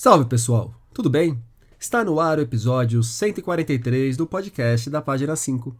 Salve pessoal, tudo bem? Está no ar o episódio 143 do podcast da Página 5.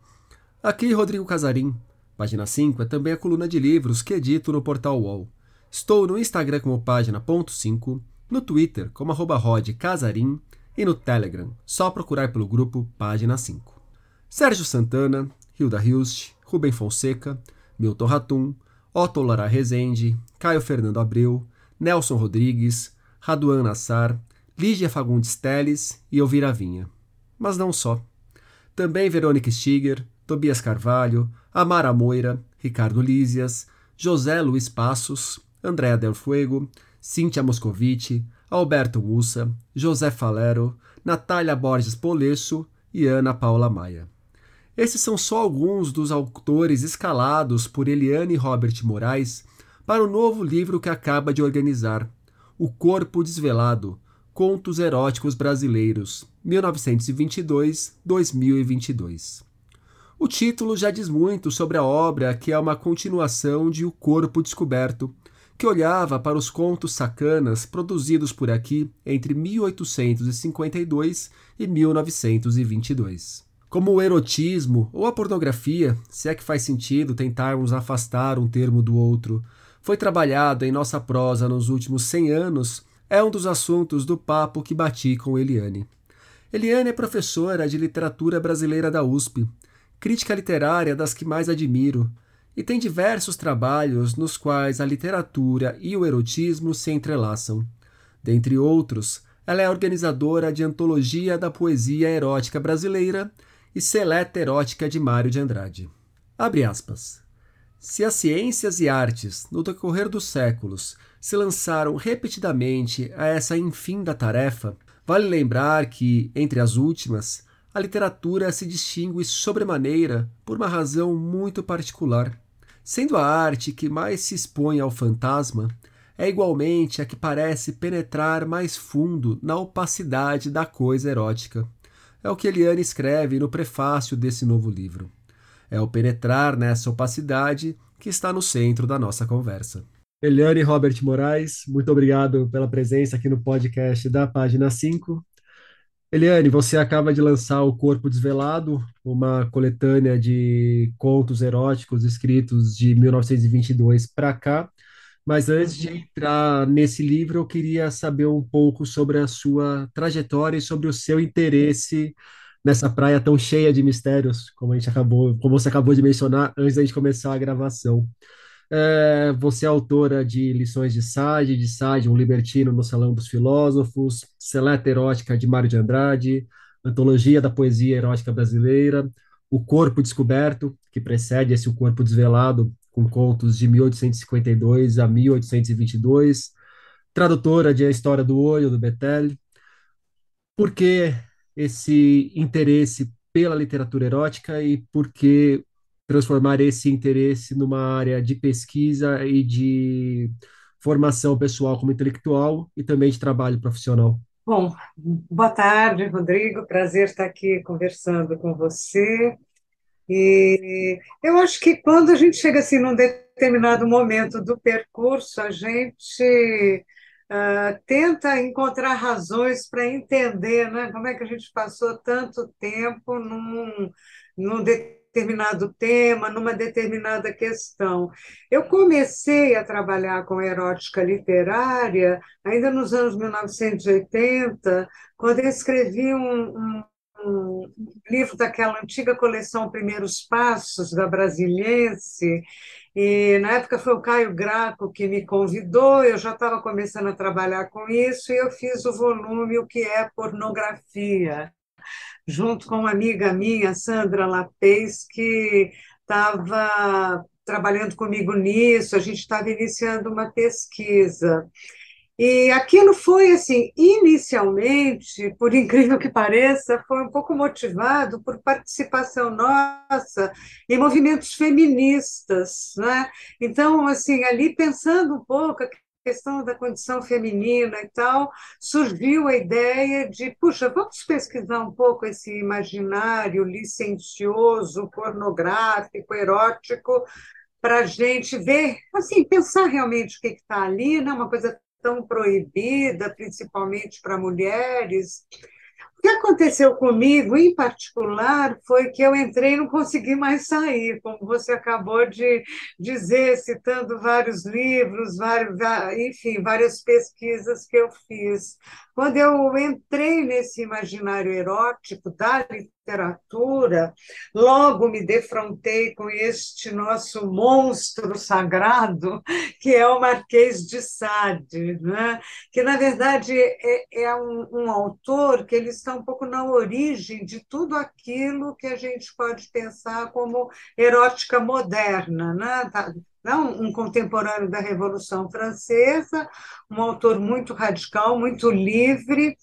Aqui Rodrigo Casarim. Página 5 é também a coluna de livros que edito no portal UOL. Estou no Instagram como página.5, no Twitter como arroba rodcasarim e no Telegram, só procurar pelo grupo Página 5. Sérgio Santana, Hilda Hilst, Rubem Fonseca, Milton Ratum, Otto Lara Rezende, Caio Fernando Abreu, Nelson Rodrigues, Raduan Nassar, Lígia Fagundes Teles e Elvira Vinha. Mas não só. Também Verônica Stiger, Tobias Carvalho, Amara Moira, Ricardo Lísias, José Luiz Passos, Andréa Del Fuego, Cíntia Moscovici, Alberto Mussa, José Falero, Natália Borges Polesso e Ana Paula Maia. Esses são só alguns dos autores escalados por Eliane Robert Moraes para o novo livro que acaba de organizar, O Corpo Desvelado, Contos Eróticos Brasileiros, 1922-2022. O título já diz muito sobre a obra, que é uma continuação de O Corpo Descoberto, que olhava para os contos sacanas produzidos por aqui entre 1852 e 1922. Como o erotismo ou a pornografia, se é que faz sentido tentarmos afastar um termo do outro, foi trabalhado em nossa prosa nos últimos 100 anos, é um dos assuntos do papo que bati com Eliane. Eliane é professora de literatura brasileira da USP, crítica literária das que mais admiro, e tem diversos trabalhos nos quais a literatura e o erotismo se entrelaçam. Dentre outros, ela é organizadora de Antologia da Poesia Erótica Brasileira e Seleta Erótica de Mário de Andrade. Abre aspas. Se as ciências e artes, no decorrer dos séculos, se lançaram repetidamente a essa infinda tarefa, vale lembrar que, entre as últimas, a literatura se distingue sobremaneira por uma razão muito particular. Sendo a arte que mais se expõe ao fantasma, é igualmente a que parece penetrar mais fundo na opacidade da coisa erótica. É o que Eliane escreve no prefácio desse novo livro. É o penetrar nessa opacidade que está no centro da nossa conversa. Eliane Robert Moraes, muito obrigado pela presença aqui no podcast da página 5. Eliane, você acaba de lançar O Corpo Desvelado, uma coletânea de contos eróticos escritos de 1922 para cá. Mas antes de entrar nesse livro, eu queria saber um pouco sobre a sua trajetória e sobre o seu interesse nessa praia tão cheia de mistérios, como a gente acabou, como você acabou de mencionar antes da gente começar a gravação. É, você é autora de Lições de Sade, de Sade, um libertino no Salão dos Filósofos, Seleta Erótica de Mário de Andrade, Antologia da Poesia Erótica Brasileira, O Corpo Descoberto, que precede esse O Corpo Desvelado, com contos de 1852 a 1822, tradutora de A História do Olho, do Betel. Por que esse interesse pela literatura erótica e por que transformar esse interesse numa área de pesquisa e de formação pessoal como intelectual e também de trabalho profissional. Bom, boa tarde, Rodrigo. Prazer estar aqui conversando com você. E eu acho que quando a gente chega assim num determinado momento do percurso, a gente uh, tenta encontrar razões para entender, né, como é que a gente passou tanto tempo num, num determinado tema, numa determinada questão. Eu comecei a trabalhar com erótica literária ainda nos anos 1980, quando eu escrevi um, um, um livro daquela antiga coleção Primeiros Passos, da Brasiliense, e na época foi o Caio Graco que me convidou, eu já estava começando a trabalhar com isso, e eu fiz o volume O que é Pornografia junto com uma amiga minha, Sandra Lapez, que estava trabalhando comigo nisso, a gente estava iniciando uma pesquisa. E aquilo foi, assim, inicialmente, por incrível que pareça, foi um pouco motivado por participação nossa em movimentos feministas, né? Então, assim, ali pensando um pouco questão da condição feminina e tal, surgiu a ideia de, puxa, vamos pesquisar um pouco esse imaginário licencioso, pornográfico, erótico, para a gente ver, assim, pensar realmente o que está ali, né? uma coisa tão proibida, principalmente para mulheres. O que aconteceu comigo, em particular, foi que eu entrei e não consegui mais sair, como você acabou de dizer, citando vários livros, vários, enfim, várias pesquisas que eu fiz. Quando eu entrei nesse imaginário erótico da literatura, logo me defrontei com este nosso monstro sagrado, que é o Marquês de Sade, né? que, na verdade, é, é um, um autor que ele está um pouco na origem de tudo aquilo que a gente pode pensar como erótica moderna. Né? Tá, não um contemporâneo da Revolução Francesa, um autor muito radical, muito livre.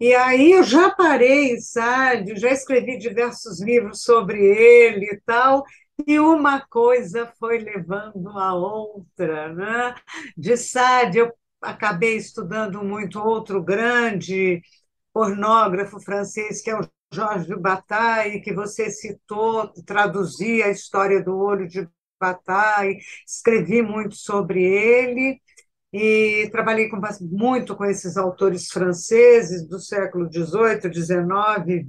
E aí eu já parei, sabe? Já escrevi diversos livros sobre ele e tal, e uma coisa foi levando a outra. Né? De Sade, eu acabei estudando muito outro grande pornógrafo francês, que é o Georges Bataille, que você citou, traduzia a história do olho de Bataille, escrevi muito sobre ele e trabalhei com, muito com esses autores franceses do século XVIII, XIX,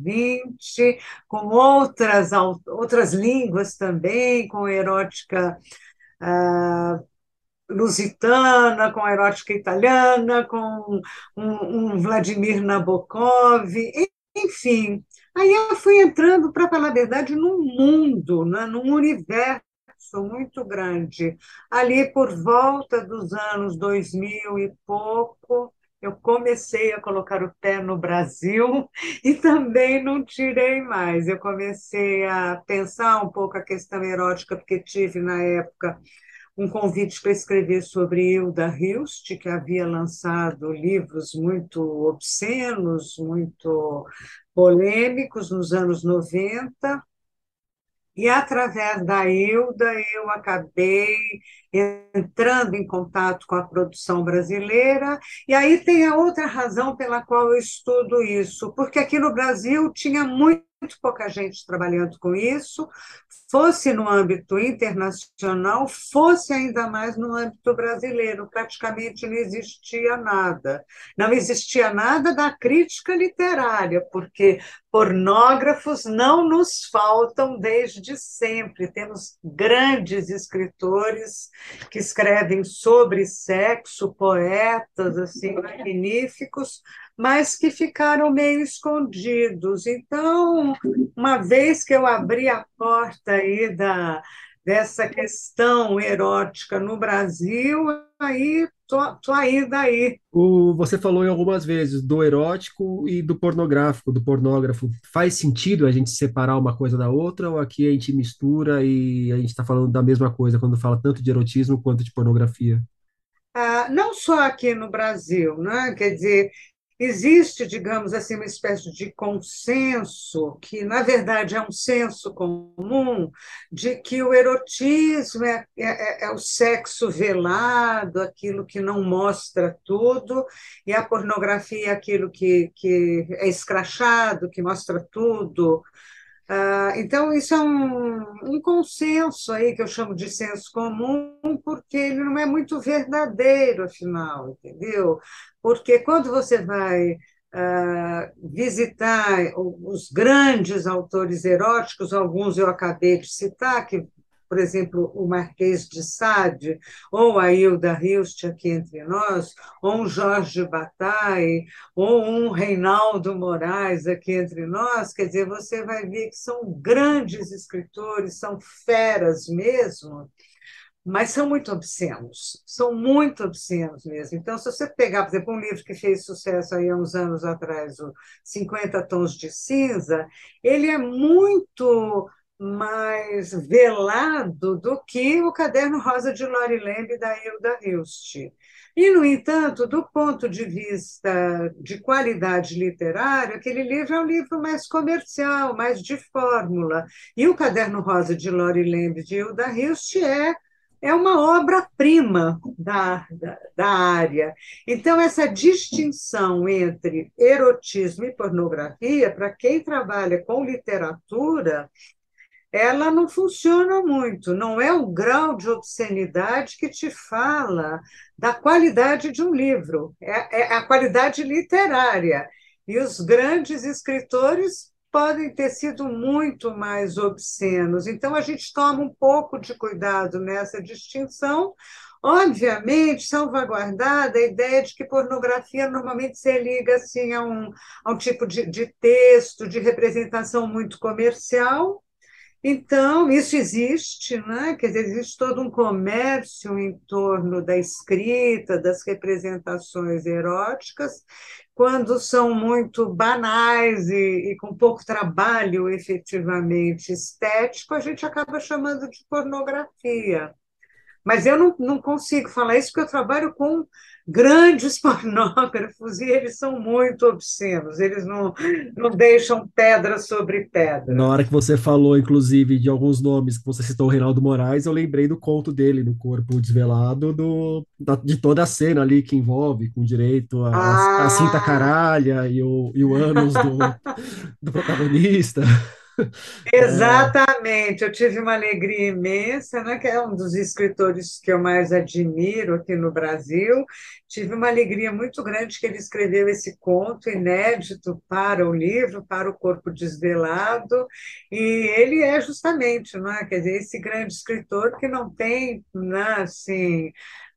XX, com outras, outras línguas também, com erótica ah, lusitana, com erótica italiana, com um, um Vladimir Nabokov, enfim. Aí eu fui entrando, para falar a verdade, num mundo, né, num universo muito grande. Ali por volta dos anos 2000 e pouco, eu comecei a colocar o pé no Brasil e também não tirei mais. Eu comecei a pensar um pouco a questão erótica, porque tive na época um convite para escrever sobre Hilda Hilst, que havia lançado livros muito obscenos, muito polêmicos nos anos 90. E através da Hilda, eu acabei entrando em contato com a produção brasileira. E aí tem a outra razão pela qual eu estudo isso, porque aqui no Brasil tinha muito pouca gente trabalhando com isso, fosse no âmbito internacional, fosse ainda mais no âmbito brasileiro. Praticamente não existia nada. Não existia nada da crítica literária, porque pornógrafos não nos faltam desde sempre. Temos grandes escritores que escrevem sobre sexo, poetas assim magníficos, mas que ficaram meio escondidos. Então, uma vez que eu abri a porta aí da, dessa questão erótica no Brasil, aí tô, tô aí daí. O, você falou em algumas vezes do erótico e do pornográfico, do pornógrafo. Faz sentido a gente separar uma coisa da outra ou aqui a gente mistura e a gente está falando da mesma coisa quando fala tanto de erotismo quanto de pornografia? Ah, não só aqui no Brasil, né? quer dizer, existe, digamos assim, uma espécie de consenso, que na verdade é um senso comum, de que o erotismo é, é, é, o sexo velado, aquilo que não mostra tudo, e a pornografia é aquilo que, que é escrachado, que mostra tudo. Ah, então, isso é um, um consenso aí, que eu chamo de senso comum, porque ele não é muito verdadeiro, afinal, entendeu? Porque quando você vai uh, visitar os grandes autores eróticos, alguns eu acabei de citar, que por exemplo, o Marquês de Sade, ou a Hilda Hilst aqui entre nós, ou um Jorge Bataille, ou um Reinaldo Moraes aqui entre nós, quer dizer, você vai ver que são grandes escritores, são feras mesmo, mas são muito obscenos, são muito obscenos mesmo. Então, se você pegar, por exemplo, um livro que fez sucesso aí há uns anos atrás, o 50 Tons de Cinza, ele é muito mais velado do que o Caderno Rosa de Lori Lembe da Hilda Hilst. E, no entanto, do ponto de vista de qualidade literária, aquele livro é um livro mais comercial, mais de fórmula. E o Caderno Rosa de Lori Lembe de Hilda Hilst é é uma obra-prima da, da, da, área. Então, essa distinção entre erotismo e pornografia, para quem trabalha com literatura, ela não funciona muito. Não é o grau de obscenidade que te fala da qualidade de um livro, é, é a qualidade literária. E os grandes escritores podem ter sido muito mais obscenos. Então, a gente toma um pouco de cuidado nessa distinção. Obviamente, salvaguardada a ideia de que pornografia normalmente se liga assim, a, um, a um tipo de, de texto, de representação muito comercial, então, isso existe, né? quer dizer, existe todo um comércio em torno da escrita, das representações eróticas, quando são muito banais e, e, com pouco trabalho efetivamente estético, a gente acaba chamando de pornografia. Mas eu não, não consigo falar isso porque eu trabalho com grandes pornógrafos e eles são muito obscenos, eles não, não deixam pedra sobre pedra. Na hora que você falou, inclusive, de alguns nomes, que você citou o Reinaldo Moraes, eu lembrei do conto dele, no Corpo Desvelado, do, da, de toda a cena ali que envolve, com direito a, ah. a, a cinta caralha e o, e o ânus do, do protagonista. Exatamente, eu tive uma alegria imensa, né, que é um dos escritores que eu mais admiro aqui no Brasil. Tive uma alegria muito grande que ele escreveu esse conto inédito para o livro, para o Corpo Desvelado, e ele é justamente, né, quer dizer, esse grande escritor que não tem, né, assim,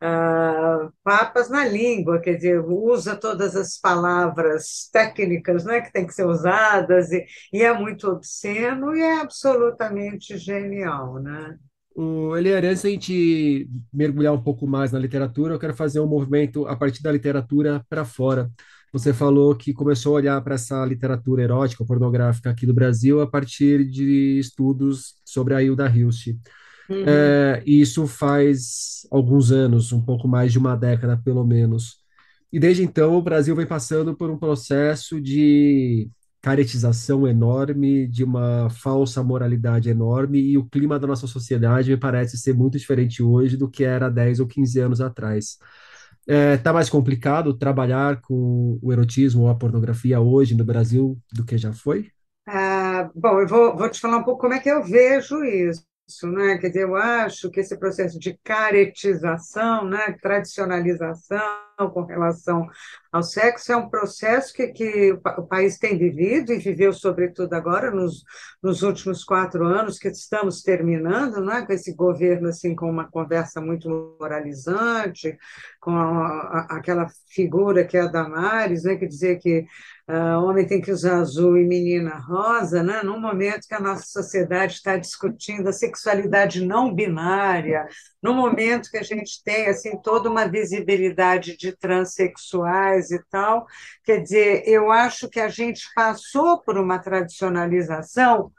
uh, papas na língua, quer dizer, usa todas as palavras técnicas né, que têm que ser usadas, e, e é muito obsceno e é absolutamente genial. Né? O Eliane, antes da gente mergulhar um pouco mais na literatura, eu quero fazer um movimento a partir da literatura para fora. Você falou que começou a olhar para essa literatura erótica, pornográfica aqui do Brasil a partir de estudos sobre a Hilda Hilst. Uhum. É, isso faz alguns anos, um pouco mais de uma década, pelo menos. E desde então o Brasil vem passando por um processo de caretização enorme, de uma falsa moralidade enorme, e o clima da nossa sociedade me parece ser muito diferente hoje do que era 10 ou 15 anos atrás. Está é, tá mais complicado trabalhar com o erotismo ou a pornografia hoje no Brasil do que já foi? Ah, bom, eu vou, vou te falar um pouco como é que eu vejo isso isso, né? Quer dizer, eu acho que esse processo de caretização, né, tradicionalização com relação ao sexo é um processo que, que o país tem vivido e viveu, sobretudo agora, nos, nos últimos quatro anos, que estamos terminando, né, com esse governo assim, com uma conversa muito moralizante, com a, a, aquela figura que é a Damares, né, que dizia que uh, homem tem que usar azul e menina rosa, né, num momento que a nossa sociedade está discutindo a sexualidade não binária, no momento que a gente tem assim toda uma visibilidade de transexuais e tal, quer dizer, eu acho que a gente passou por uma tradicionalização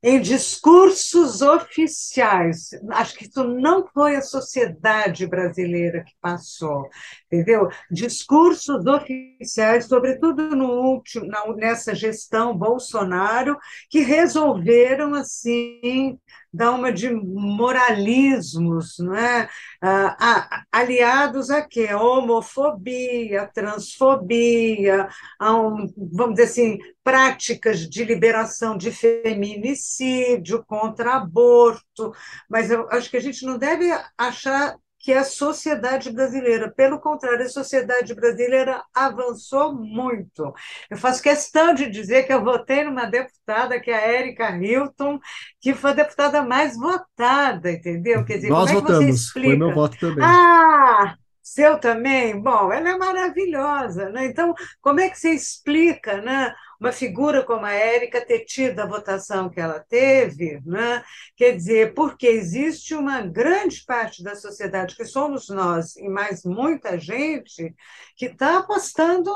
em discursos oficiais. Acho que isso não foi a sociedade brasileira que passou, entendeu? Discursos oficiais, sobretudo no último, nessa gestão Bolsonaro, que resolveram assim dar uma de moralismos, não é? Ah, aliados a quê? Homofobia, transfobia, a um, vamos dizer assim, práticas de liberação de feminicídio, contra aborto, mas eu acho que a gente não deve achar que é a sociedade brasileira. Pelo contrário, a sociedade brasileira avançou muito. Eu faço questão de dizer que eu votei numa deputada, que é a Érica Hilton, que foi a deputada mais votada, entendeu? Quer dizer, Nós como é votamos, que você explica? foi meu voto também. Ah! Seu também? Bom, ela é maravilhosa, né? Então, como é que você explica, né? uma figura como a Érica ter tido a votação que ela teve, né? quer dizer, porque existe uma grande parte da sociedade, que somos nós, e mais muita gente, que está apostando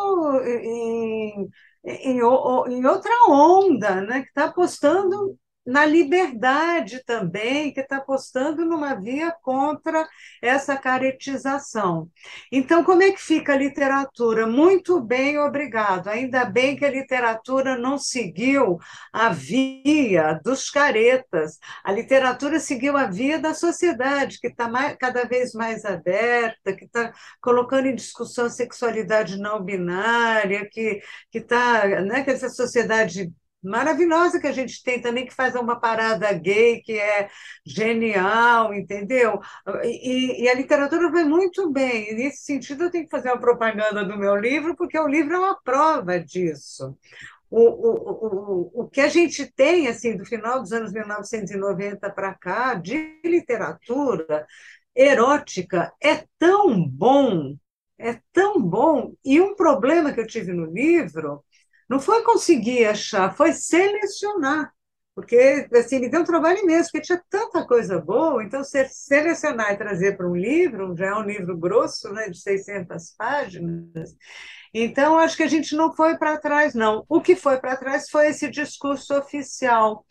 em, em, em, outra onda, né? que está apostando na liberdade também, que está apostando numa via contra essa caretização. Então, como é que fica a literatura? Muito bem, obrigado. Ainda bem que a literatura não seguiu a via dos caretas. A literatura seguiu a via da sociedade, que está cada vez mais aberta, que está colocando em discussão a sexualidade não binária, que está, né, que essa sociedade maravilhosa que a gente tem também, que faz uma parada gay, que é genial, entendeu? E, e, a literatura vai muito bem. E nesse sentido, eu tenho que fazer uma propaganda do meu livro, porque o livro é uma prova disso. O, o, o, o que a gente tem, assim, do final dos anos 1990 para cá, de literatura erótica, é tão bom, é tão bom. E um problema que eu tive no livro não foi conseguir achar, foi selecionar. Porque assim, me deu um trabalho imenso, porque tinha tanta coisa boa, então selecionar e trazer para um livro, já é um livro grosso, né, de 600 páginas, então acho que a gente não foi para trás, não. O que foi para trás foi esse discurso oficial.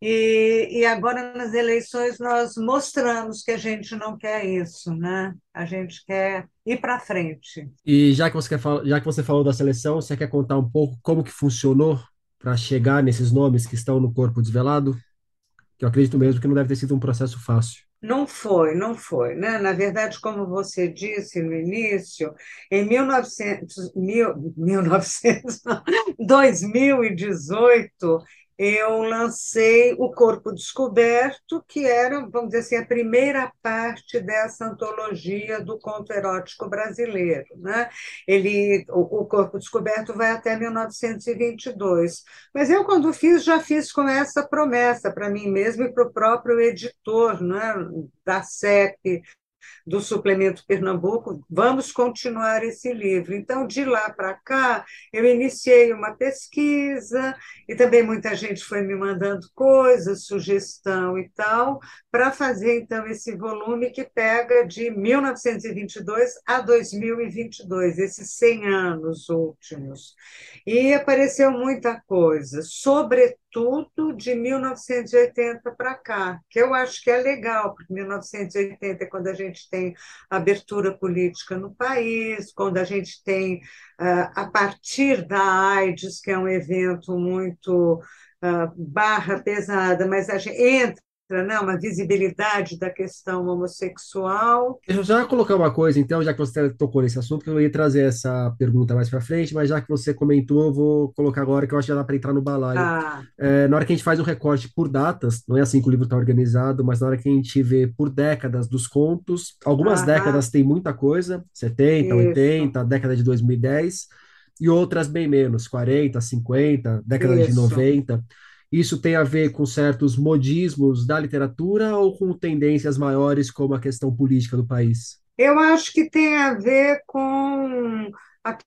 E, e agora nas eleições nós mostramos que a gente não quer isso, né? A gente quer ir para frente. E já que você quer já que você falou da seleção, você quer contar um pouco como que funcionou para chegar nesses nomes que estão no corpo desvelado? Que eu acredito mesmo que não deve ter sido um processo fácil. Não foi, não foi. Né? Na verdade, como você disse no início, em 1900, mil, 1900, 2018, eu lancei O Corpo Descoberto, que era, vamos dizer assim, a primeira parte dessa antologia do conto erótico brasileiro. Né? Ele, o, Corpo Descoberto vai até 1922. Mas eu, quando fiz, já fiz com essa promessa para mim mesmo e para o próprio editor né? da CEP, do Suplemento Pernambuco, vamos continuar esse livro. Então, de lá para cá, eu iniciei uma pesquisa e também muita gente foi me mandando coisas, sugestão e tal, para fazer então esse volume que pega de 1922 a 2022, esses 100 anos últimos. E apareceu muita coisa, sobretudo de 1980 para cá, que eu acho que é legal, porque 1980 é quando a gente tem abertura política no país, quando a gente tem, a partir da AIDS, que é um evento muito barra pesada, mas a gente entra né, uma visibilidade da questão homossexual. Deixa eu já colocar uma coisa, então, já que você tocou nesse assunto, que eu ia trazer essa pergunta mais para frente, mas já que você comentou, eu vou colocar agora, que eu acho que já dá para entrar no balaio. Ah. É, na hora que a gente faz o recorte por datas, não é assim que o livro está organizado, mas na hora que a gente vê por décadas dos contos, algumas décadas tem muita coisa, 70, Isso. 80, década de 2010, e outras bem menos, 40, 50, década Isso. de 90. Isso tem a ver com certos modismos da literatura ou com tendências maiores como a questão política do país? Eu acho que tem a ver com a,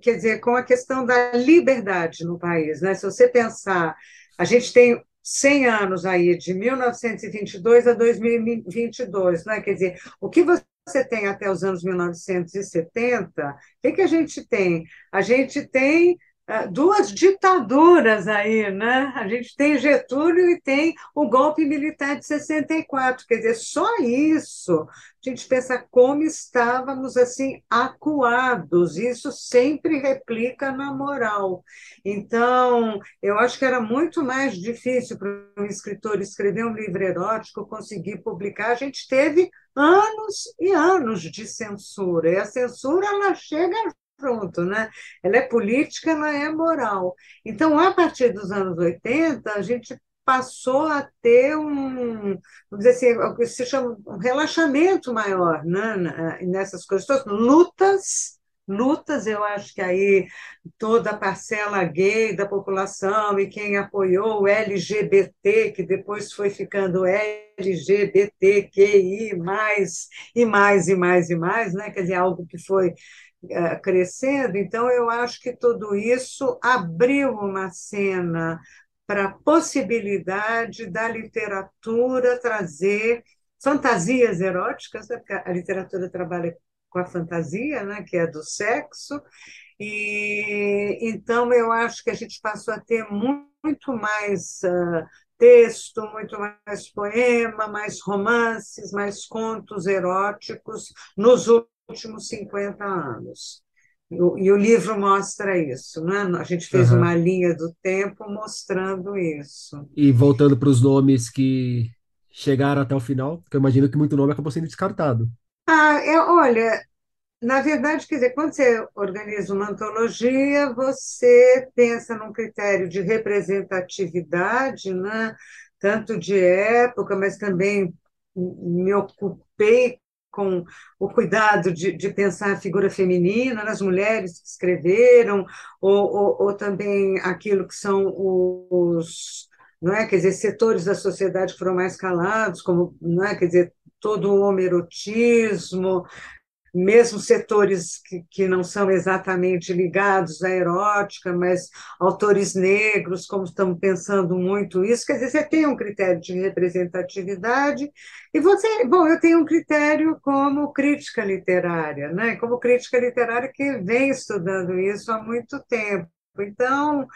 quer dizer, com a questão da liberdade no país, né? Se você pensar, a gente tem 100 anos aí de 1922 a 2022, né? Quer dizer, o que você tem até os anos 1970? O que, que a gente tem? A gente tem duas ditaduras aí, né? A gente tem Getúlio e tem o golpe militar de 64, quer dizer, só isso. A gente pensa como estávamos assim acuados, isso sempre replica na moral. Então, eu acho que era muito mais difícil para um escritor escrever um livro erótico, conseguir publicar. A gente teve anos e anos de censura, e a censura ela chega pronto, né? Ela é política, ela é moral. Então, a partir dos anos 80, a gente passou a ter um, vamos dizer assim, o que se chama um relaxamento maior né, nessas coisas, lutas lutas, eu acho que aí toda a parcela gay da população e quem apoiou o LGBT, que depois foi ficando LGBTQI, mais e mais e mais e mais, né? quer dizer, algo que foi é, crescendo, então eu acho que tudo isso abriu uma cena para a possibilidade da literatura trazer fantasias eróticas, né? porque a literatura trabalha com a fantasia, né? que é do sexo, e então eu acho que a gente passou a ter muito mais uh, texto, muito mais poema, mais romances, mais contos eróticos nos últimos 50 anos. E o, livro mostra isso, né? A gente fez uhum. uma linha do tempo mostrando isso. E voltando para os nomes que chegaram até o final, porque eu imagino que muito nome acabou sendo descartado. Ah, é, olha, na verdade, quer dizer, quando você organiza uma antologia, você pensa num critério de representatividade, né? tanto de época, mas também me ocupei com o cuidado de, de pensar a figura feminina nas mulheres que escreveram, ou, ou, ou também aquilo que são os não é? Quer dizer, setores da sociedade que foram mais calados, como, não é? Quer dizer, todo o homerotismo, mesmo setores que, que não são exatamente ligados à erótica, mas autores negros, como estamos pensando muito isso, quer dizer, você tem um critério de representatividade e você, bom, eu tenho um critério como crítica literária, né? Como crítica literária que vem estudando isso há muito tempo. Então,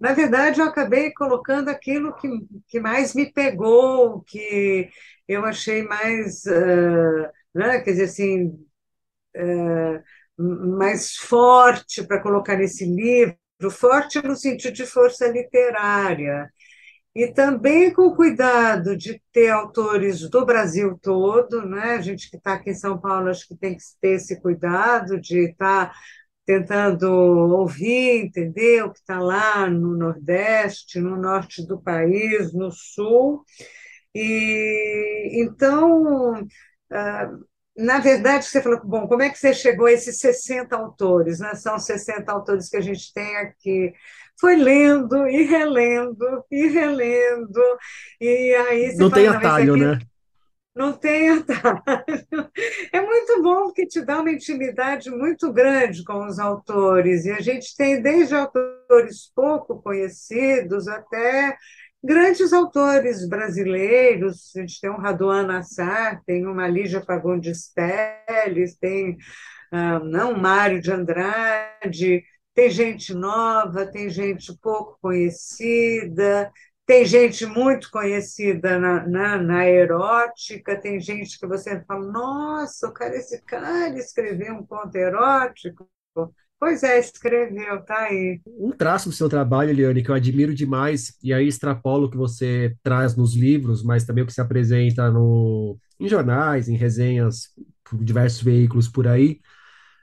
na verdade, eu acabei colocando aquilo que, que mais me pegou, que eu achei mais, uh, né, quer dizer assim, mais forte para colocar nesse livro, forte no sentido de força literária. E também com cuidado de ter autores do Brasil todo, né? a gente que está aqui em São Paulo, acho que tem que ter esse cuidado de estar tá tentando ouvir, entender o que está lá no Nordeste, no norte do país, no Sul. E então, ah, na verdade, você falou, bom, como é que você chegou a esses 60 autores? Né? São 60 autores que a gente tem aqui. Foi lendo e relendo e relendo. E aí você Não fala, tem atalho, aqui... né? Não tem atalho. É muito bom porque te dá uma intimidade muito grande com os autores. E a gente tem desde autores pouco conhecidos até grandes autores brasileiros. A gente tem um Raduan Nassar, tem uma Lígia Fagundes Telles, tem ah, não, Mário de Andrade, tem gente nova, tem gente pouco conhecida, tem gente muito conhecida na, na, na, erótica, tem gente que você fala, nossa, o cara, esse cara escreveu um conto erótico. Pois é, escreveu, tá aí. Um traço do seu trabalho, Eliane, que eu admiro demais, e aí extrapolo o que você traz nos livros, mas também o que se apresenta no, em jornais, em resenhas, por diversos veículos por aí,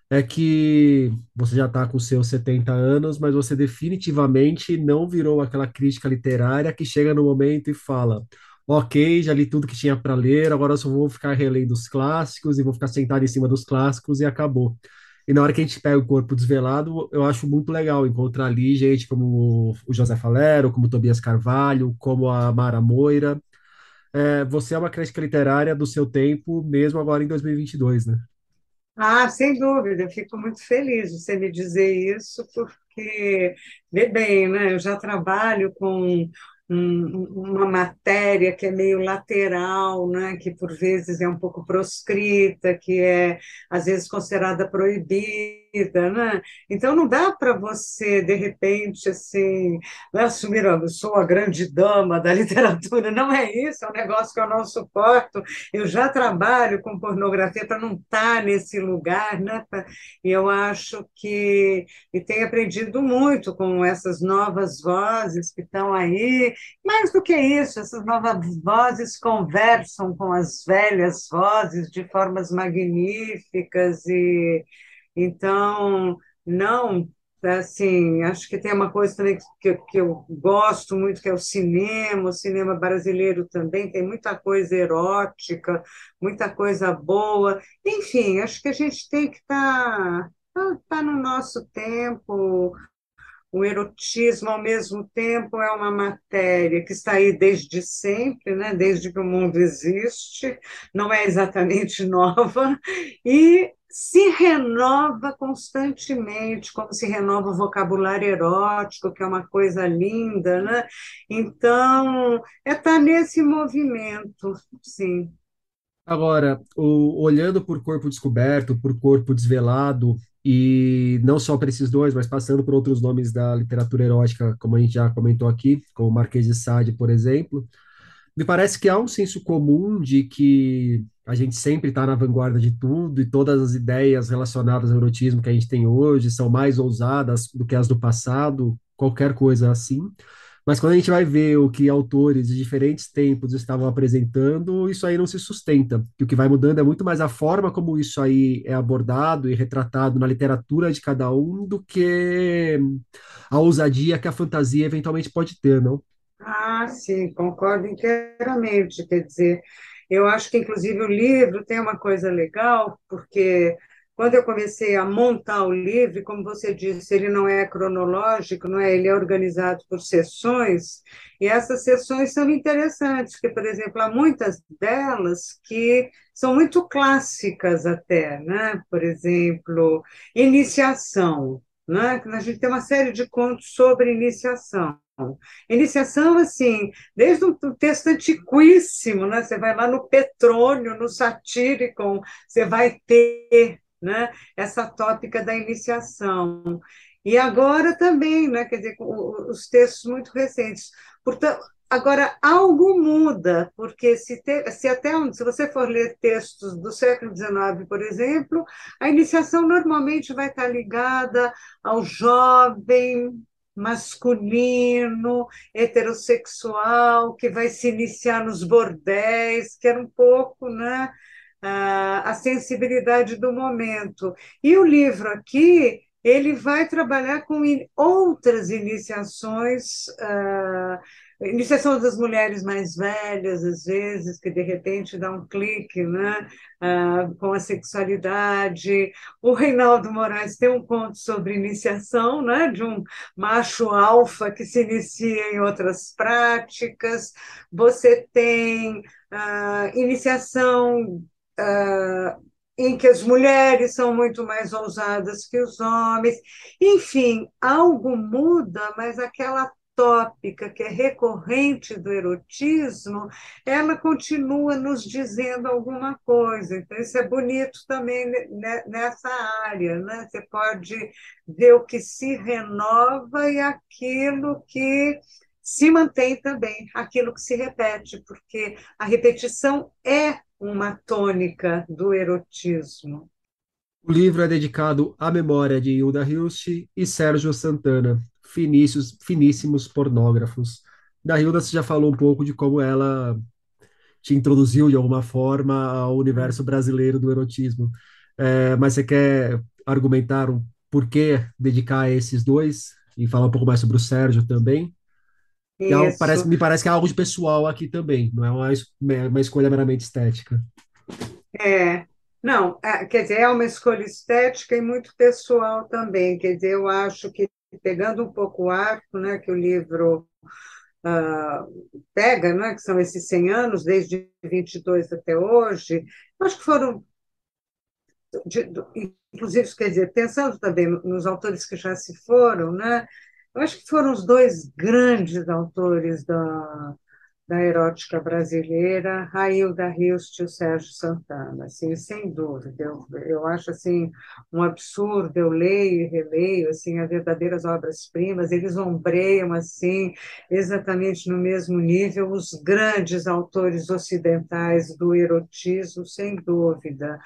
é que você já está com seus 70 anos, mas você definitivamente não virou aquela crítica literária que chega no momento e fala: Ok, já li tudo que tinha para ler, agora eu só vou ficar relendo os clássicos e vou ficar sentado em cima dos clássicos e acabou. E na hora que a gente pega o corpo desvelado, eu acho muito legal encontrar ali gente como o José Falero, como o Tobias Carvalho, como a Mara Moira. É, você é uma crítica literária do seu tempo, mesmo agora em 2022, né? Ah, sem dúvida, eu fico muito feliz de você me dizer isso, porque, vê bem, né? Eu já trabalho com um, uma matéria que é meio lateral, né, que por vezes é um pouco proscrita, que é às vezes considerada proibida, né? Então não dá para você de repente assim né, assumir, eu sou a grande dama da literatura, não é isso, é um negócio que eu não suporto. Eu já trabalho com pornografia para não estar tá nesse lugar, né? E eu acho que e tenho aprendido muito com essas novas vozes que estão aí mais do que isso, essas novas vozes conversam com as velhas vozes de formas magníficas e então não assim acho que tem uma coisa também que, que eu gosto muito que é o cinema o cinema brasileiro também tem muita coisa erótica muita coisa boa. Enfim acho que a gente tem que estar tá, tá no nosso tempo o erotismo, ao mesmo tempo, é uma matéria que está aí desde sempre, né? desde que o mundo existe, não é exatamente nova, e se renova constantemente, como se renova o vocabulário erótico, que é uma coisa linda, né? Então, é estar tá nesse movimento, sim. Agora, o, olhando por corpo descoberto, por corpo desvelado, e não só para esses dois, mas passando por outros nomes da literatura erótica, como a gente já comentou aqui, como Marquês de Sade, por exemplo, me parece que há um senso comum de que a gente sempre está na vanguarda de tudo e todas as ideias relacionadas ao erotismo que a gente tem hoje são mais ousadas do que as do passado, qualquer coisa assim. Mas quando a gente vai ver o que autores de diferentes tempos estavam apresentando, isso aí não se sustenta. E o que vai mudando é muito mais a forma como isso aí é abordado e retratado na literatura de cada um do que a ousadia que a fantasia eventualmente pode ter, não? Ah, sim, concordo inteiramente. Quer dizer, eu acho que, inclusive, o livro tem uma coisa legal, porque quando eu comecei a montar o livro, como você disse, ele não é cronológico, não é? Ele é organizado por sessões, e essas sessões são interessantes, porque, por exemplo, há muitas delas que são muito clássicas até, né? Por exemplo, iniciação, né? A gente tem uma série de contos sobre iniciação. Iniciação, assim, desde um texto antiquíssimo, né? Você vai lá no Petrônio, no Satíricon, você vai ter né? essa tópica da iniciação. E agora também, né? quer dizer, os textos muito recentes. Portanto, agora algo muda, porque se, te, se até se você for ler textos do século XIX, por exemplo, a iniciação normalmente vai estar ligada ao jovem, masculino, heterossexual, que vai se iniciar nos bordéis, que era um pouco, né, a sensibilidade do momento. E o livro aqui, ele vai trabalhar com outras iniciações, uh, iniciação das mulheres mais velhas, às vezes, que de repente dá um clique né, uh, com a sexualidade. O Reinaldo Moraes tem um conto sobre iniciação, né, de um macho alfa que se inicia em outras práticas. Você tem uh, iniciação uh, em que as mulheres são muito mais ousadas que os homens. Enfim, algo muda, mas aquela tópica que é recorrente do erotismo, ela continua nos dizendo alguma coisa. Então, isso é bonito também nessa área. Né? Você pode ver o que se renova e aquilo que se mantém também, aquilo que se repete, porque a repetição é uma tônica do erotismo. O livro é dedicado à memória de Hilda Hilst e Sérgio Santana, finíssimos, pornógrafos. Da Hilda você já falou um pouco de como ela te introduziu de alguma forma ao universo brasileiro do erotismo. É, mas você quer argumentar um porquê dedicar a esses dois e falar um pouco mais sobre o Sérgio também? É parece, me parece que é algo de pessoal aqui também, não é uma, uma escolha meramente estética. É, não, é, quer dizer, é uma escolha estética e muito pessoal também. Quer dizer, eu acho que, pegando um pouco o arco né, que o livro uh, pega, né, que são esses 100 anos, desde 22 até hoje, acho que foram. De, inclusive, quer dizer, pensando também nos autores que já se foram, né, eu acho que foram os dois grandes autores da, da erótica brasileira, a Hilda Hilst e o Sérgio Santana, assim, sem dúvida. Eu, eu acho assim um absurdo, eu leio e releio assim as verdadeiras obras-primas, eles ombreiam assim exatamente no mesmo nível os grandes autores ocidentais do erotismo, sem dúvida.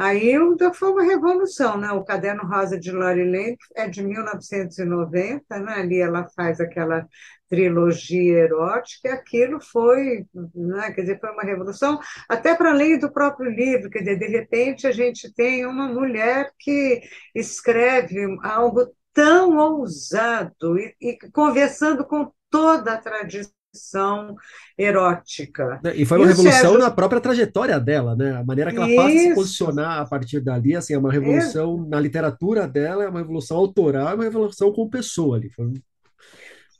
Aí foi uma revolução, né? O Caderno Rosa de Lori Lane é de 1990, né? Ali ela faz aquela trilogia erótica, aquilo foi, né? quer dizer, foi uma revolução, até para além do próprio livro, quer dizer, de repente a gente tem uma mulher que escreve algo tão ousado e, e conversando com toda a tradição erótica. Né, e foi uma e revolução Sérgio... na própria trajetória dela, né? A maneira que ela passa a se posicionar a partir dali, assim, é uma revolução Isso. na literatura dela, é uma revolução autoral, é uma revolução com pessoa ali. Foi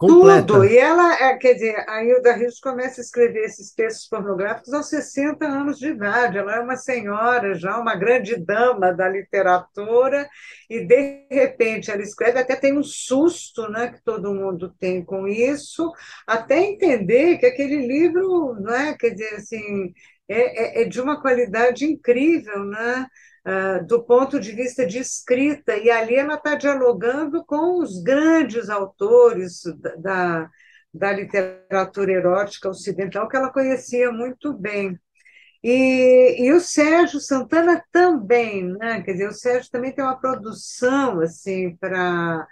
completa. Tudo. E ela, é, quer dizer, a Hilda Rios começa a escrever esses textos pornográficos aos 60 anos de idade. Ela é uma senhora já, uma grande dama da literatura, e de repente ela escreve, até tem um susto né, que todo mundo tem com isso, até entender que aquele livro, né, quer dizer, assim, é, é, é de uma qualidade incrível, né? Uh, do ponto de vista de escrita, e ali ela está dialogando com os grandes autores da, da literatura erótica ocidental, que ela conhecia muito bem. E, e, o Sérgio Santana também, né? Quer dizer, o Sérgio também tem uma produção assim para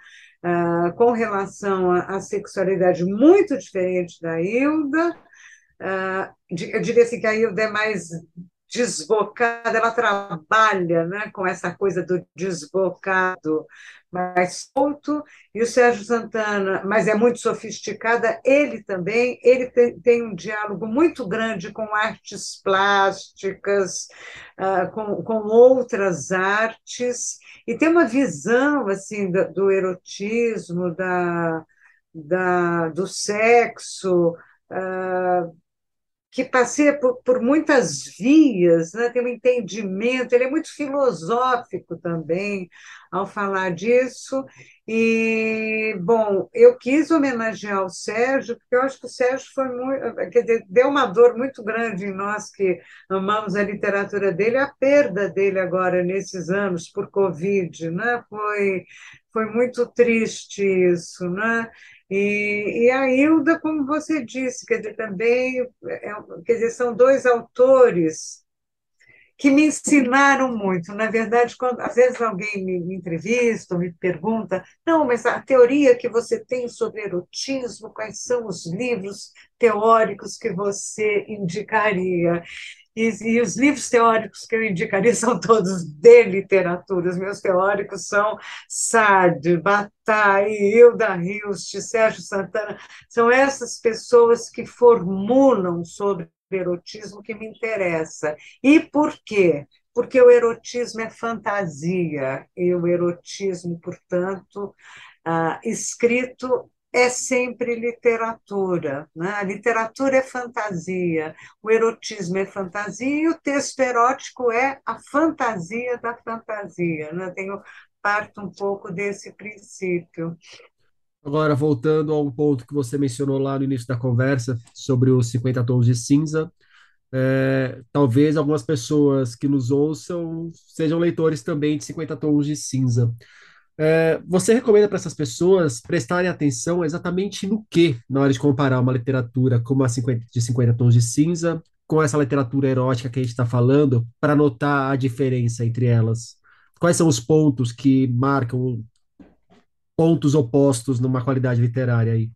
uh, com relação à sexualidade muito diferente da Hilda. Uh, eu diria assim que a Hilda é mais desbocada, ela trabalha né, com essa coisa do desbocado mais solto, e o Sérgio Santana, mas é muito sofisticada, ele também, ele tem, tem um diálogo muito grande com artes plásticas, uh, com, com outras artes, e tem uma visão assim do, do erotismo, da, da, do sexo, uh, que passeia por, por muitas vias, né? tem um entendimento, ele é muito filosófico também ao falar disso. E, bom, eu quis homenagear o Sérgio, porque eu acho que o Sérgio foi muito, quer dizer, deu uma dor muito grande em nós que amamos a literatura dele, a perda dele agora nesses anos por Covid, né? foi, foi muito triste isso, né? E, e a Hilda, como você disse, quer dizer, também é, quer dizer, são dois autores que me ensinaram muito. Na verdade, quando às vezes alguém me, me entrevista me pergunta, não, mas a teoria que você tem sobre erotismo, quais são os livros teóricos que você indicaria? E, e, os livros teóricos que eu indicaria são todos de literatura. Os meus teóricos são Sade, Bataille, Hilda Hilst, Sérgio Santana. São essas pessoas que formulam sobre erotismo que me interessa. E por quê? Porque o erotismo é fantasia, e o erotismo, portanto, ah, escrito é sempre literatura. Né? A literatura é fantasia, o erotismo é fantasia e o texto erótico é a fantasia da fantasia. Né? Tenho parto um pouco desse princípio. Agora, voltando a um ponto que você mencionou lá no início da conversa, sobre os 50 tons de cinza, é, talvez algumas pessoas que nos ouçam sejam leitores também de 50 tons de cinza. É, você recomenda para essas pessoas prestarem atenção exatamente no que na hora de comparar uma literatura como a 50, de 50 tons de cinza com essa literatura erótica que a gente está falando, para notar a diferença entre elas? Quais são os pontos que marcam pontos opostos numa qualidade literária aí?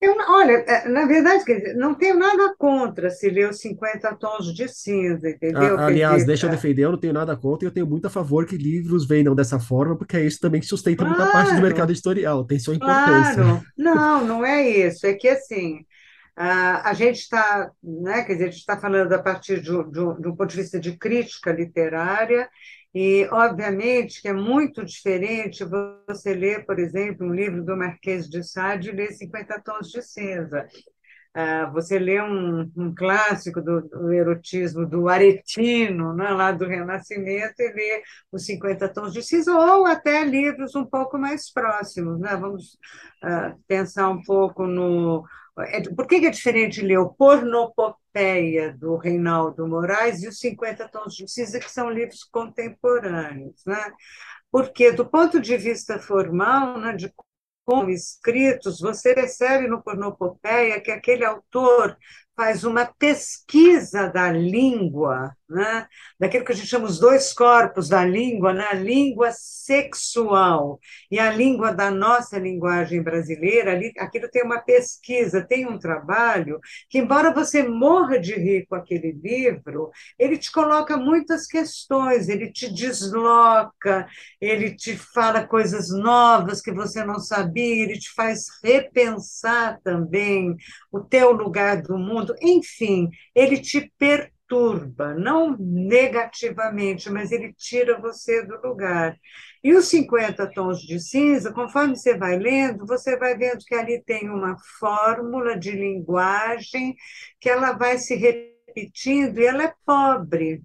Eu, olha, é, na verdade, quer dizer, não tenho nada contra se ler os 50 tons de cinza, entendeu? Ah, aliás, deixa eu é. defender, eu não tenho nada contra e eu tenho muito a favor que livros vendam dessa forma, porque é isso também que sustenta claro, muita parte do mercado editorial, tem sua importância. Claro, não, não é isso, é que assim, a gente está, né, quer dizer, a gente está falando a partir de, de, de um ponto de vista de crítica literária, e, obviamente, que é muito diferente você ler, por exemplo, um livro do Marquês de Sade e ler 50 Tons de Cinza. Uh, você lê um, um clássico do, do, erotismo do Aretino, né, lá do Renascimento, e lê os 50 Tons de Cinza, ou até livros um pouco mais próximos. Né? Vamos uh, pensar um pouco no por que é diferente ler o Pornopopeia, do Reinaldo Moraes, e os 50 Tons de Cinza, que são livros contemporâneos? Né? Porque, do ponto de vista formal, né, de como escritos, você percebe no Pornopopeia que aquele autor faz uma pesquisa da língua, né? daquilo que a gente chama os dois corpos da língua, né? a língua sexual e a língua da nossa linguagem brasileira, ali, aquilo tem uma pesquisa, tem um trabalho que, embora você morra de rir com aquele livro, ele te coloca muitas questões, ele te desloca, ele te fala coisas novas que você não sabia, ele te faz repensar também o teu lugar do mundo, enfim, ele te perturba não negativamente, mas ele tira você do lugar. E os 50 tons de cinza, conforme você vai lendo, você vai vendo que ali tem uma fórmula de linguagem que ela vai se repetindo e ela é pobre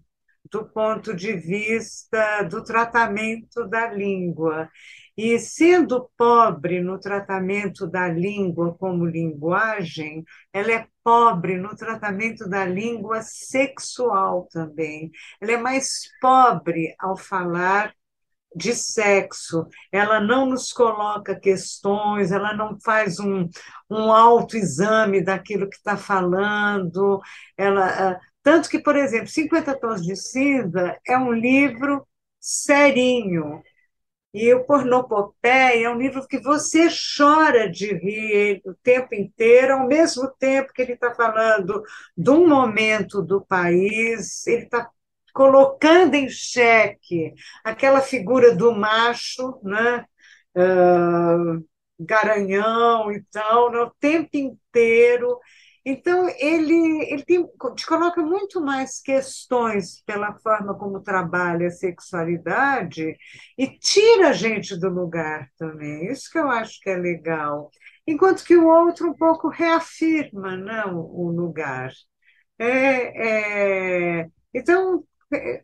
do ponto de vista do tratamento da língua. E sendo pobre no tratamento da língua como linguagem, ela é pobre no tratamento da língua sexual também. Ela é mais pobre ao falar de sexo, ela não nos coloca questões, ela não faz um, um autoexame daquilo que está falando, ela, ah, tanto que, por exemplo, 50 Tons de Cinza é um livro serinho, E o Pornopopeia é um livro que você chora de rir o tempo inteiro, ao mesmo tempo que ele está falando de um momento do país, ele está colocando em xeque aquela figura do macho, né? Uh, garanhão e tal, no tempo inteiro. Então, ele, ele tem, te coloca muito mais questões pela forma como trabalha a sexualidade e tira a gente do lugar também. Isso que eu acho que é legal. Enquanto que o outro um pouco reafirma não, o lugar. É, é, então,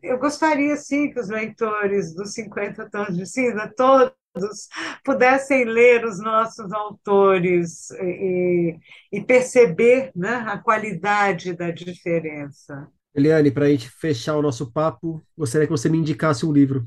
eu gostaria, sim, que os leitores dos 50 Tons de Cinza, todos, pudessem ler os nossos autores e, e perceber né, a qualidade da diferença. Eliane, para a gente fechar o nosso papo, gostaria que você me indicasse um livro.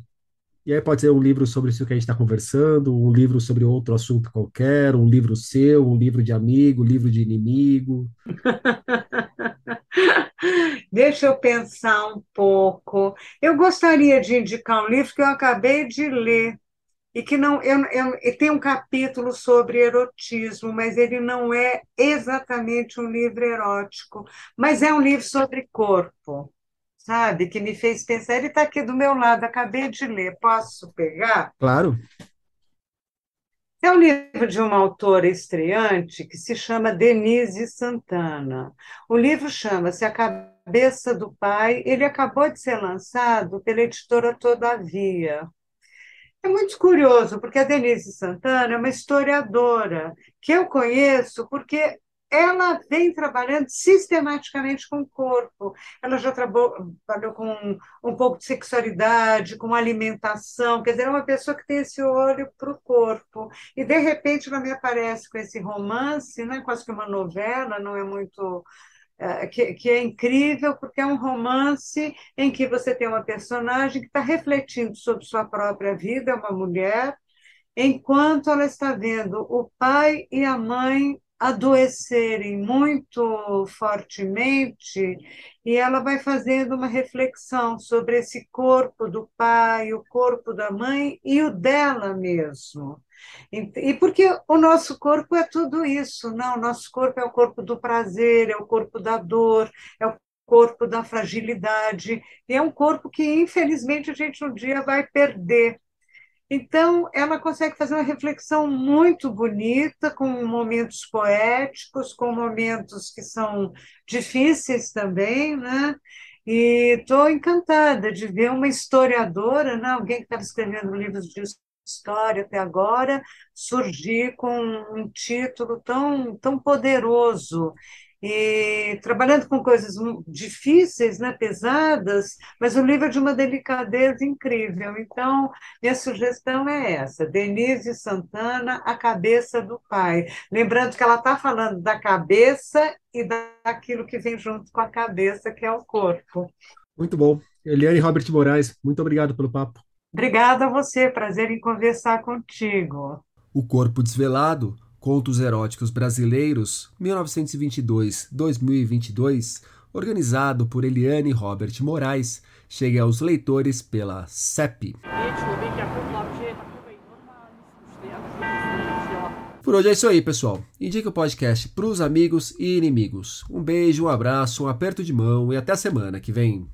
E aí pode ser um livro sobre isso que a gente está conversando, um livro sobre outro assunto qualquer, um livro seu, um livro de amigo, um livro de inimigo. Deixa eu pensar um pouco. Eu gostaria de indicar um livro que eu acabei de ler, e que não eu, eu, tem um capítulo sobre erotismo, mas ele não é exatamente um livro erótico, mas é um livro sobre corpo, sabe? Que me fez pensar. Ele está aqui do meu lado, acabei de ler. Posso pegar? Claro. É um livro de uma autora estreante que se chama Denise Santana. O livro chama-se A Cabeça do Pai. Ele acabou de ser lançado pela editora Todavia. É muito curioso, porque a Denise Santana é uma historiadora que eu conheço porque ela vem trabalhando sistematicamente com o corpo. Ela já trabalhou com um pouco de sexualidade, com alimentação, quer dizer, é uma pessoa que tem esse olho para o corpo. E, de repente, ela me aparece com esse romance, né, quase que uma novela, não é muito que, que, é incrível, porque é um romance em que você tem uma personagem que está refletindo sobre sua própria vida, é uma mulher, enquanto ela está vendo o pai e a mãe adoecerem muito fortemente, e ela vai fazendo uma reflexão sobre esse corpo do pai, o corpo da mãe e o dela mesmo. E porque o nosso corpo é tudo isso, não? O nosso corpo é o corpo do prazer, é o corpo da dor, é o corpo da fragilidade, e é um corpo que, infelizmente, a gente um dia vai perder. Então, ela consegue fazer uma reflexão muito bonita, com momentos poéticos, com momentos que são difíceis também, né? E estou encantada de ver uma historiadora, né? alguém que estava escrevendo livros de história até agora, surgir com um título tão, tão poderoso e trabalhando com coisas difíceis, né, pesadas, mas o livro é de uma delicadeza incrível. Então, minha sugestão é essa: Denise Santana, A Cabeça do Pai. Lembrando que ela está falando da cabeça e daquilo que vem junto com a cabeça, que é o corpo. Muito bom. Eliane Robert Moraes, muito obrigado pelo papo. Obrigada a você, prazer em conversar contigo. O Corpo Desvelado, Contos Eróticos Brasileiros, 1922-2022, organizado por Eliane Robert Moraes, chega aos leitores pela CEP. Por hoje é isso aí, pessoal. Indique o podcast para os amigos e inimigos. Um beijo, um abraço, um aperto de mão e até a semana que vem.